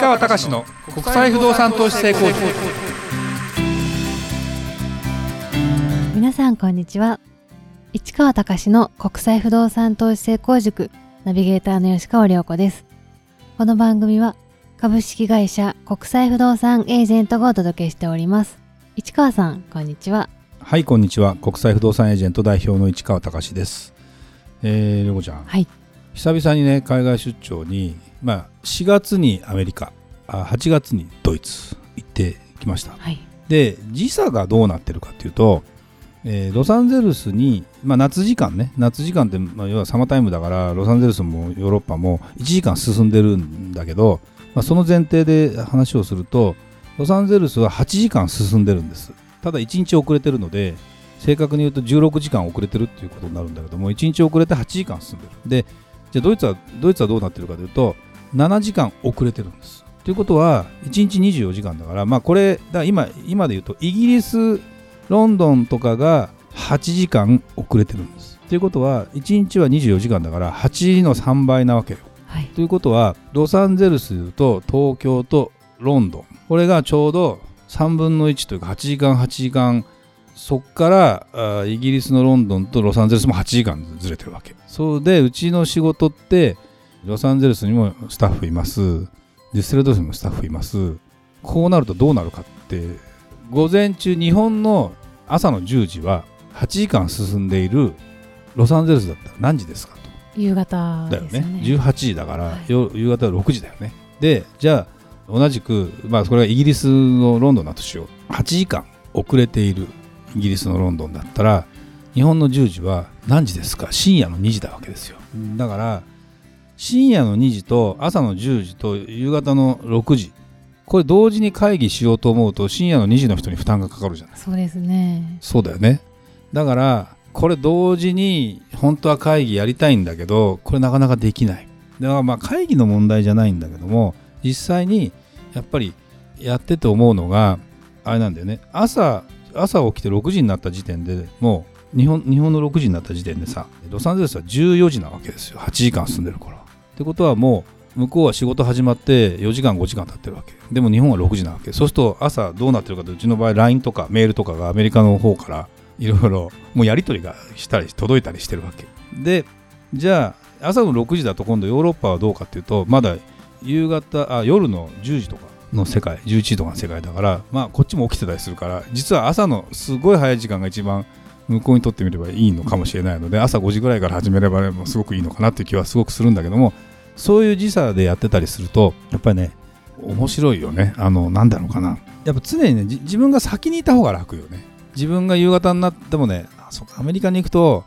川隆の国際不動産投資成功塾。皆さんこんにちは。市川隆の国際不動産投資成功塾。ナビゲーターの吉川良子です。この番組は株式会社国際不動産エージェントがお届けしております。市川さんこんにちは。はいこんにちは。国際不動産エージェント代表の市川隆です。えー、りょこちゃん、はい。久々にね海外出張に、まあ、4月にアメリカあ8月にドイツ行ってきました、はい。で時差がどうなってるかっていうと、えーロサンゼルスに、まあ、夏時間ね。夏時間って、まあ、要はサマータイムだからロサンゼルスもヨーロッパも1時間進んでるんだけど、まあ、その前提で話をするとロサンゼルスは8時間進んでるんです。ただ1日遅れてるので正確に言うと16時間遅れてるっていうことになるんだけども1日遅れて8時間進んでる。でじゃあドイツはドイツはどうなってるかというと7時間遅れてるんです。ということは1日24時間だからまあこれだ今今で言うとイギリスロンドンとかが8時間遅れてるんです。ということは1日は24時間だから8の3倍なわけよ。はい。ということはロサンゼルスと東京とロンドンこれがちょうど3分の1というか8時間8時間そっからあイギリスのロンドンとロサンゼルスも8時間ずれてるわけ。そうでうちの仕事ってロサンゼルスにもスタッフいます。デュッセルドルフにもスタッフいます。こうなるとどうなるかって午前中日本の朝の10時は8時間進んでいるロサンゼルスだったら何時ですかと。夕方だよね。ですね。18時だから、はい。よ夕方6時だよね。でじゃあ同じく、まあ、これがイギリスのロンドンだとしよう。8時間遅れているイギリスのロンドンだったら日本の10時は何時ですか。深夜の2時だわけですよ。だから深夜の2時と朝の10時と夕方の6時。これ同時に会議しようと思うと深夜の2時の人に負担がかかるじゃない。そうですね。そうだよね。だからこれ同時に本当は会議やりたいんだけどこれなかなかできない。だからまあ会議の問題じゃないんだけども実際にやっぱりやってて思うのがあれなんだよね。朝朝起きて6時になった時点でもう日本日本の6時になった時点でさロサンゼルスは14時なわけですよ。8時間進んでるからってことはもう向こうは仕事始まって4時間5時間経ってるわけ。でも日本は6時なわけ。そうすると朝どうなってるかとうちの場合 LINE とかメールとかがアメリカの方からいろいろもうやり取りがしたり届いたりしてるわけ。でじゃあ朝の6時だと今度ヨーロッパはどうかっていうとまだ夕方あ夜の10時とかの世界11時とかの世界だからまあこっちも起きてたりするから実は朝のすごい早い時間が一番向こうにとってみればいいのかもしれないので朝5時ぐらいから始めればすごくいいのかなっていう気はすごくするんだけどもそういう時差でやってたりするとやっぱりね面白いよね。あのなんだろうかな。やっぱ常にね自分が先にいた方が楽よね。自分が夕方になってもねアメリカに行くと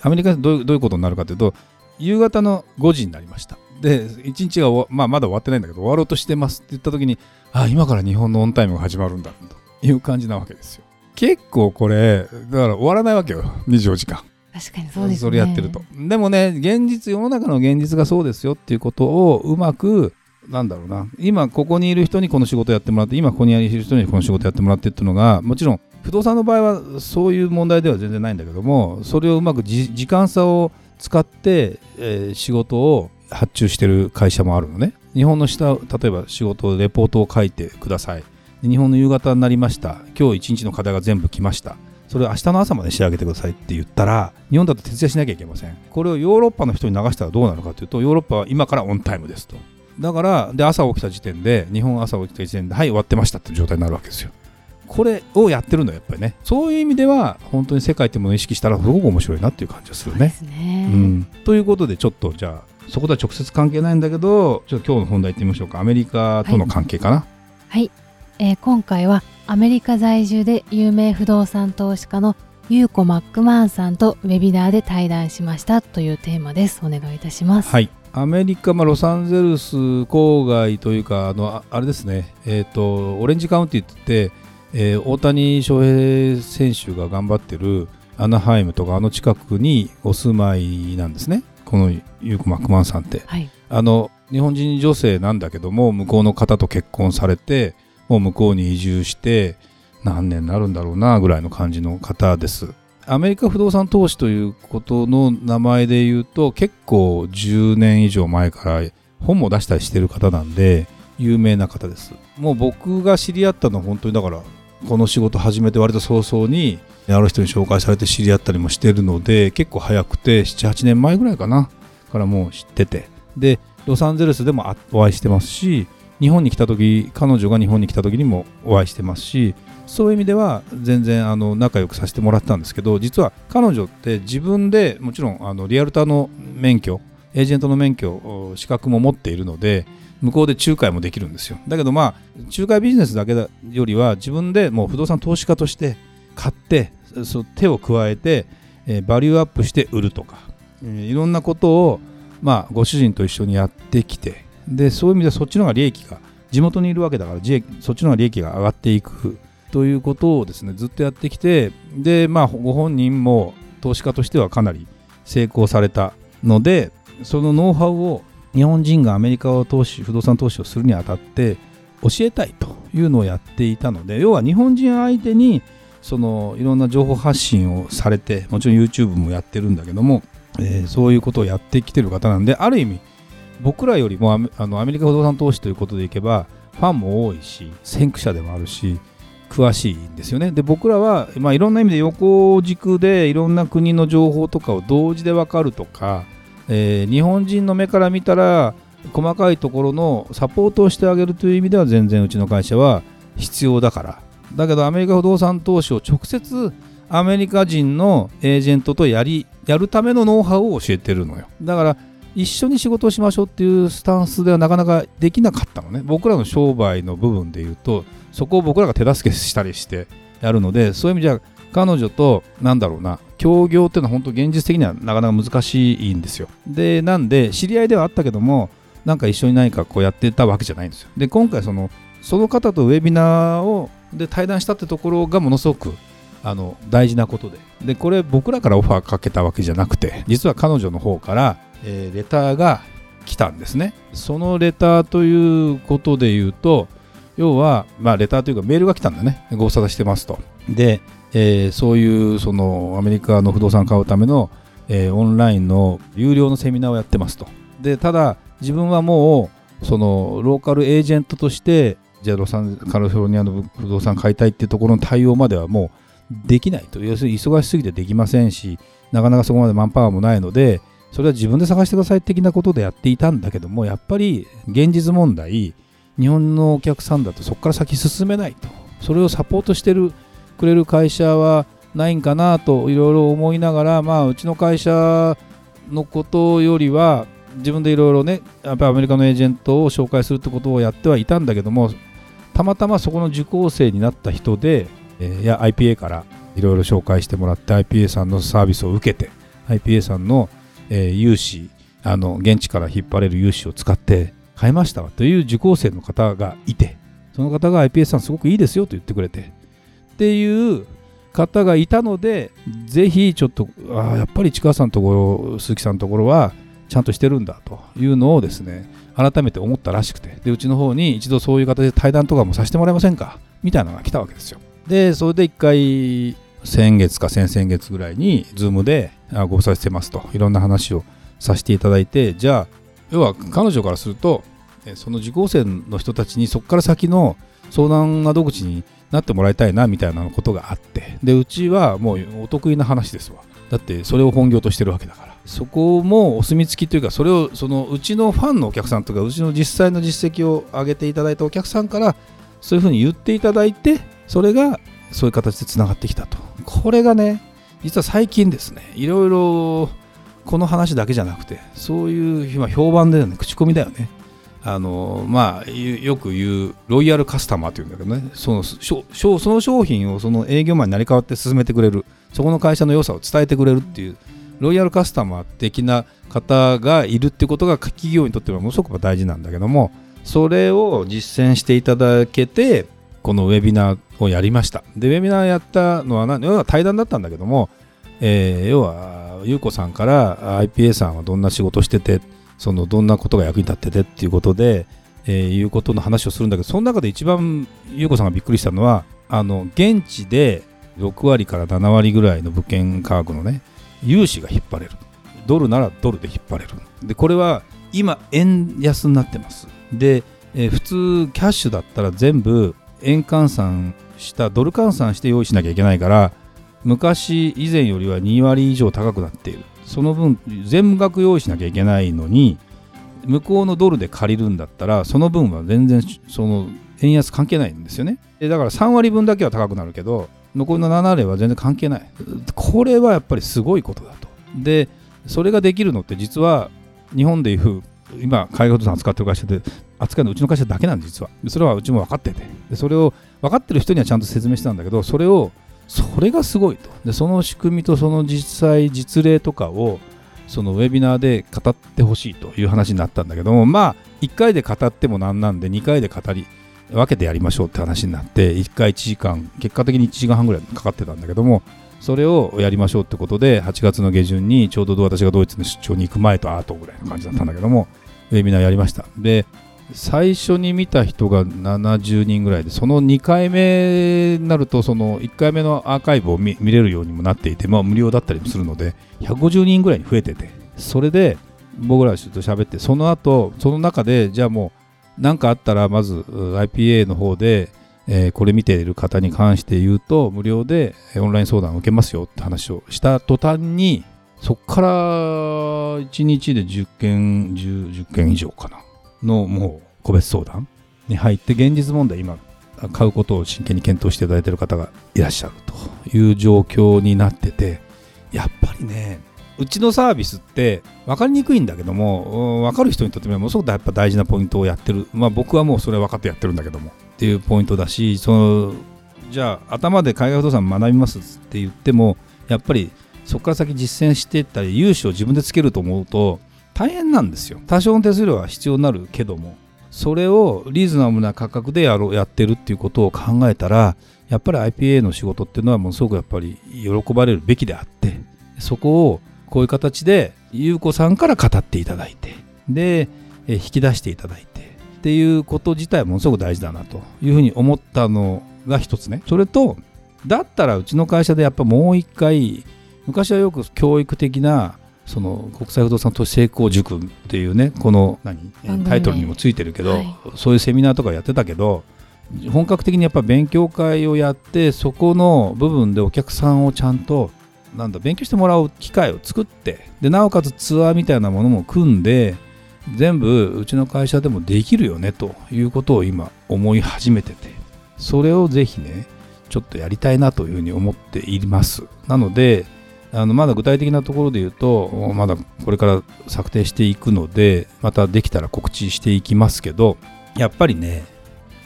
アメリカでどういうどういうことになるかというと夕方の5時になりました。で1日が、まあ、まだ終わってないんだけど終わろうとしてますって言った時にあ今から日本のオンタイムが始まるんだという感じなわけですよ。結構これだから終わらないわけよ。24時間。確かにそうですね。それやってると。でもね現実世の中の現実がそうですよっていうことをうまくなんだろうな。今ここにいる人にこの仕事やってもらって今ここにいる人にこの仕事やってもらってっていうのがもちろん不動産の場合はそういう問題では全然ないんだけどもそれをうまくじ時間差を使って、えー仕事を発注してる会社もあるのね。日本の下例えば仕事レポートを書いてください。日本の夕方になりました。今日一日の課題が全部来ました。それを明日の朝まで仕上げてくださいって言ったら日本だと徹夜しなきゃいけません。これをヨーロッパの人に流したらどうなるかというとヨーロッパは今からオンタイムですと。だからで朝起きた時点で日本朝起きた時点ではい終わってましたって状態になるわけですよ。これをやってるのやっぱりねそういう意味では本当に世界ってものを意識したらすごく面白いなっていう感じがするね。ね、うん、ということでちょっとじゃあそことは直接関係ないんだけどちょっと今日の本題いってみましょうか。アメリカとの関係かな、はい、えー今回はアメリカ在住で有名不動産投資家のユーコ・マックマンさんとウェビナーで対談しましたというテーマです。お願いいたします。はい、アメリカ、まあ、ロサンゼルス郊外というかあのああれですね、えー、とオレンジカウンティって言って、えー大谷翔平選手が頑張ってるアナハイムとかあの近くにお住まいなんですね。このユーコ・マックマンさんって。はい。あの日本人女性なんだけども向こうの方と結婚されてもう向こうに移住して何年になるんだろうなぐらいの感じの方です。アメリカ不動産投資ということの名前で言うと結構10年以上前から本も出したりしてる方なんで有名な方ですもう僕が知り合ったのは本当にだからこの仕事始めて割と早々にある人に紹介されて知り合ったりもしてるので結構早くて78年前ぐらいかなからもう知っててでロサンゼルスでもお会いしてますし日本に来た時彼女が日本に来た時にもお会いしてますしそういう意味では全然あの仲良くさせてもらったんですけど実は彼女って自分でもちろんあのリアルターの免許エージェントの免許資格も持っているので向こうで仲介もできるんですよ。だけどまあ仲介ビジネスだけだよりは自分でもう不動産投資家として買ってそ手を加えて、え、バリューアップして売るとか、えー、いろんなことを、まあ、ご主人と一緒にやってきてでそういう意味ではそっちの方が利益が地元にいるわけだからそっちの方が利益が上がっていくということをですねずっとやってきてでまあご本人も投資家としてはかなり成功されたのでそのノウハウを日本人がアメリカを投資不動産投資をするにあたって教えたいというのをやっていたので要は日本人相手にそのいろんな情報発信をされてもちろん YouTube もやってるんだけども、えー、そういうことをやってきてる方なんである意味僕らよりもあのアメリカ不動産投資ということでいけばファンも多いし先駆者でもあるし詳しいんですよね。で僕らは、まあ、いろんな意味で横軸でいろんな国の情報とかを同時で分かるとか、えー、日本人の目から見たら細かいところのサポートをしてあげるという意味では全然うちの会社は必要だからだけどアメリカ不動産投資を直接アメリカ人のエージェントとやりやるためのノウハウを教えてるのよだから一緒に仕事をしましょうっていうスタンスではなかなかできなかったのね。僕らの商売の部分で言うとそこを僕らが手助けしたりしてやるのでそういう意味じゃ彼女となんだろうな協業っていうのは本当現実的にはなかなか難しいんですよ。でなんで知り合いではあったけどもなんか一緒に何かこうやってたわけじゃないんですよ。で今回そのその方とウェビナーをで対談したってところがものすごくあの大事なことで。でこれ僕らからオファーかけたわけじゃなくて実は彼女の方から、えー、レターが来たんですね。そのレターということで言うと要は、まあ、レターというかメールが来たんだね。ご無沙汰してますと。で、えー、そういうそのアメリカの不動産買うための、えー、オンラインの有料のセミナーをやってますと。でただ自分はもうそのローカルエージェントとしてじゃあロサンカリフォルニアの不動産買いたいっていうところの対応まではもうできないと。要するに忙しすぎてできませんしなかなかそこまでマンパワーもないのでそれは自分で探してください的なことでやっていたんだけどもやっぱり現実問題日本のお客さんだとそこから先進めないと。それをサポートしてるくれる会社はないんかなといろいろ思いながらまあうちの会社のことよりは自分でいろいろねやっぱりアメリカのエージェントを紹介するってことをやってはいたんだけどもたまたまそこの受講生になった人で、え、や IPA からいろいろ紹介してもらって IPA さんのサービスを受けて IPA さんの、え、融資あの現地から引っ張れる融資を使って買いましたという受講生の方がいてその方が IPA さんすごくいいですよと言ってくれてっていう方がいたのでぜひちょっとあやっぱり市川さんのところ鈴木さんのところはちゃんとしてるんだというのをですね改めて思ったらしくてでうちの方に一度そういう形で対談とかもさせてもらえませんかみたいなのが来たわけですよ。でそれで一回先月か先々月ぐらいに Zoom でご無沙汰してますといろんな話をさせていただいてじゃあ要は彼女からするとその受講生の人たちにそこから先の相談窓口になってもらいたいなみたいなことがあってでうちはもうお得意な話ですわ。だってそれを本業としてるわけだから。そこもお墨付きというかそれをそのうちのファンのお客さんとかうちの実際の実績を上げていただいたお客さんからそういうふうに言っていただいてそれがそういう形でつながってきたと。これがね実は最近ですねいろいろこの話だけじゃなくてそういう今評判だよね口コミだよね。あのまあよく言うロイヤルカスタマーというんだけどねそのその商品をその営業マンになり変わって進めてくれるそこの会社の良さを伝えてくれるっていうロイヤルカスタマー的な方がいるってことが企業にとってはものすごく大事なんだけどもそれを実践していただけてこのウェビナーをやりました。でウェビナーやったのは要は対談だったんだけども、えー、要は優子さんから IPA さんはどんな仕事しててそのどんなことが役に立っててっていうことで、えー、いうことの話をするんだけどその中で一番優子さんがびっくりしたのはあの現地で6割から7割ぐらいの物件価格のね融資が引っ張れる。ドルならドルで引っ張れる。でこれは今円安になってます。でえー普通キャッシュだったら全部円換算したドル換算して用意しなきゃいけないから昔以前よりは2割以上高くなっている。その分全額用意しなきゃいけないのに向こうのドルで借りるんだったらその分は全然その円安関係ないんですよね。だから3割分だけは高くなるけど残りの7割は全然関係ない。これはやっぱりすごいことだと。でそれができるのって実は日本でいう今海外不動産扱ってる会社で扱うのうちの会社だけなんです実は。それはうちも分かってて。でそれを分かってる人にはちゃんと説明してたんだけどそれをそれがすごいと。でその仕組みとその実際実例とかをそのウェビナーで語ってほしいという話になったんだけどもまあ1回で語ってもなんなんで2回で語り分けてやりましょうって話になって1回1時間結果的に1時間半ぐらいかかってたんだけどもそれをやりましょうってことで8月の下旬にちょうど私がドイツの出張に行く前と後ぐらいの感じだったんだけどもウェビナーやりました。で最初に見た人が70人ぐらいでその2回目になるとその1回目のアーカイブを見れるようにもなっていて、まあ、無料だったりもするので150人ぐらいに増えててそれで僕らちょっと喋ってその後その中でじゃあもう何かあったらまず IPA の方で、えーこれ見ている方に関して言うと無料でオンライン相談を受けますよって話をした途端にそこから1日で10件 10, 10件以上かな。のもう個別相談に入って現実問題今買うことを真剣に検討していただいている方がいらっしゃるという状況になっててやっぱりねうちのサービスって分かりにくいんだけどもうん分かる人にとってもものすごくやっぱ大事なポイントをやってる。まあ僕はもうそれは分かってやってるんだけども。っていうポイントだしそのじゃあ頭で海外不動産学びますって言ってもやっぱりそこから先実践していったり融資を自分でつけると思うと大変なんですよ。多少の手数料は必要になるけどもそれをリーズナブルな価格でやろうやってるっていうことを考えたらやっぱり IPA の仕事っていうのはものすごくやっぱり喜ばれるべきであってそこをこういう形で優子さんから語っていただいてで引き出していただいてっていうこと自体はものすごく大事だなというふうに思ったのが一つね。それとだったらうちの会社でやっぱもう一回昔はよく教育的なその国際不動産投資成功塾っていうねこの何？タイトルにもついてるけど、はい。そういうセミナーとかやってたけど本格的にやっぱ勉強会をやってそこの部分でお客さんをちゃんとなんだ勉強してもらう機会を作ってでなおかつツアーみたいなものも組んで全部うちの会社でもできるよねということを今思い始めててそれをぜひねちょっとやりたいなというふうに思っています。なのであのまだ具体的なところで言うとまだこれから策定していくのでまたできたら告知していきますけどやっぱりね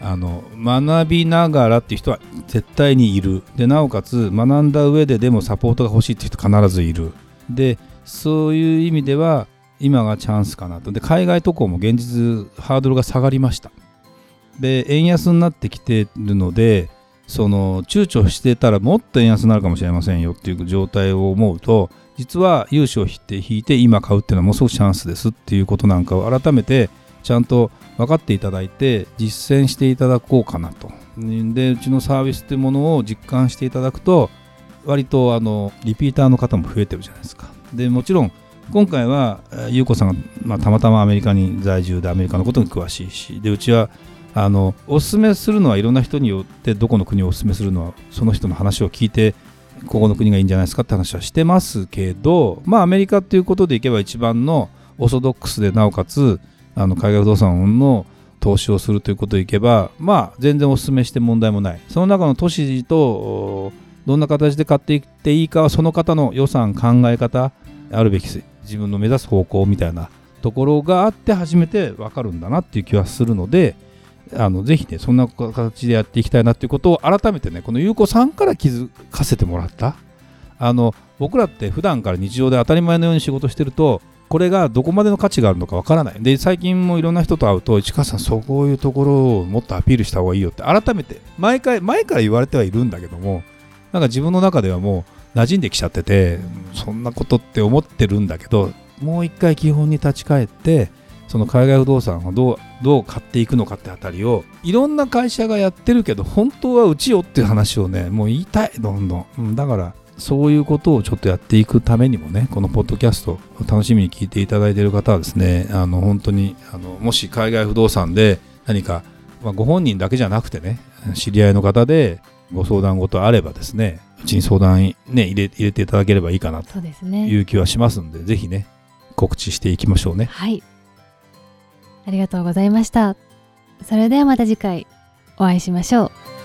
あの学びながらっていう人は絶対にいる。でなおかつ学んだ上ででもサポートが欲しいっていう人必ずいる。でそういう意味では今がチャンスかなと。で海外渡航も現実ハードルが下がりました。で円安になってきてるのでその躊躇してたらもっと円安になるかもしれませんよっていう状態を思うと実は融資を引いて今買うっていうのはものすごくチャンスですっていうことなんかを改めてちゃんと分かっていただいて実践していただこうかなと。でうちのサービスっていうものを実感していただくと割とあのリピーターの方も増えてるじゃないですか。でもちろん今回はえー優子さんが、まあ、たまたまアメリカに在住でアメリカのことに詳しいしでうちはあのおすすめするのはいろんな人によってどこの国をおすすめするのはその人の話を聞いてここの国がいいんじゃないですかって話はしてますけどまあアメリカっていうことでいけば一番のオーソドックスでなおかつあの海外不動産の投資をするということでいけばまあ全然お勧めして問題もない。その中の都市とどんな形で買っていっていいかはその方の予算考え方あるべき自分の目指す方向みたいなところがあって初めて分かるんだなっていう気はするのであのぜひねそんな形でやっていきたいなっていうことを改めてねこの優子さんから気づかせてもらった。あの僕らって普段から日常で当たり前のように仕事してるとこれがどこまでの価値があるのかわからない。で最近もいろんな人と会うと市川さんそういうところをもっとアピールした方がいいよって改めて毎回前から言われてはいるんだけどもなんか自分の中ではもう馴染んできちゃっててそんなことって思ってるんだけどもう一回基本に立ち返ってその海外不動産をどうどう買っていくのかってあたりをいろんな会社がやってるけど本当はうちよっていう話をねもう言いたいどんどん、だからそういうことをちょっとやっていくためにもねこのポッドキャストを楽しみに聞いていただいている方はですねあの本当にあのもし海外不動産で何か、まあ、ご本人だけじゃなくてね知り合いの方でご相談事あればですねうちに相談、ね、入れ入れていただければいいかなという気はしますんで、ぜひね告知していきましょうね。はい。ありがとうございました。それではまた次回お会いしましょう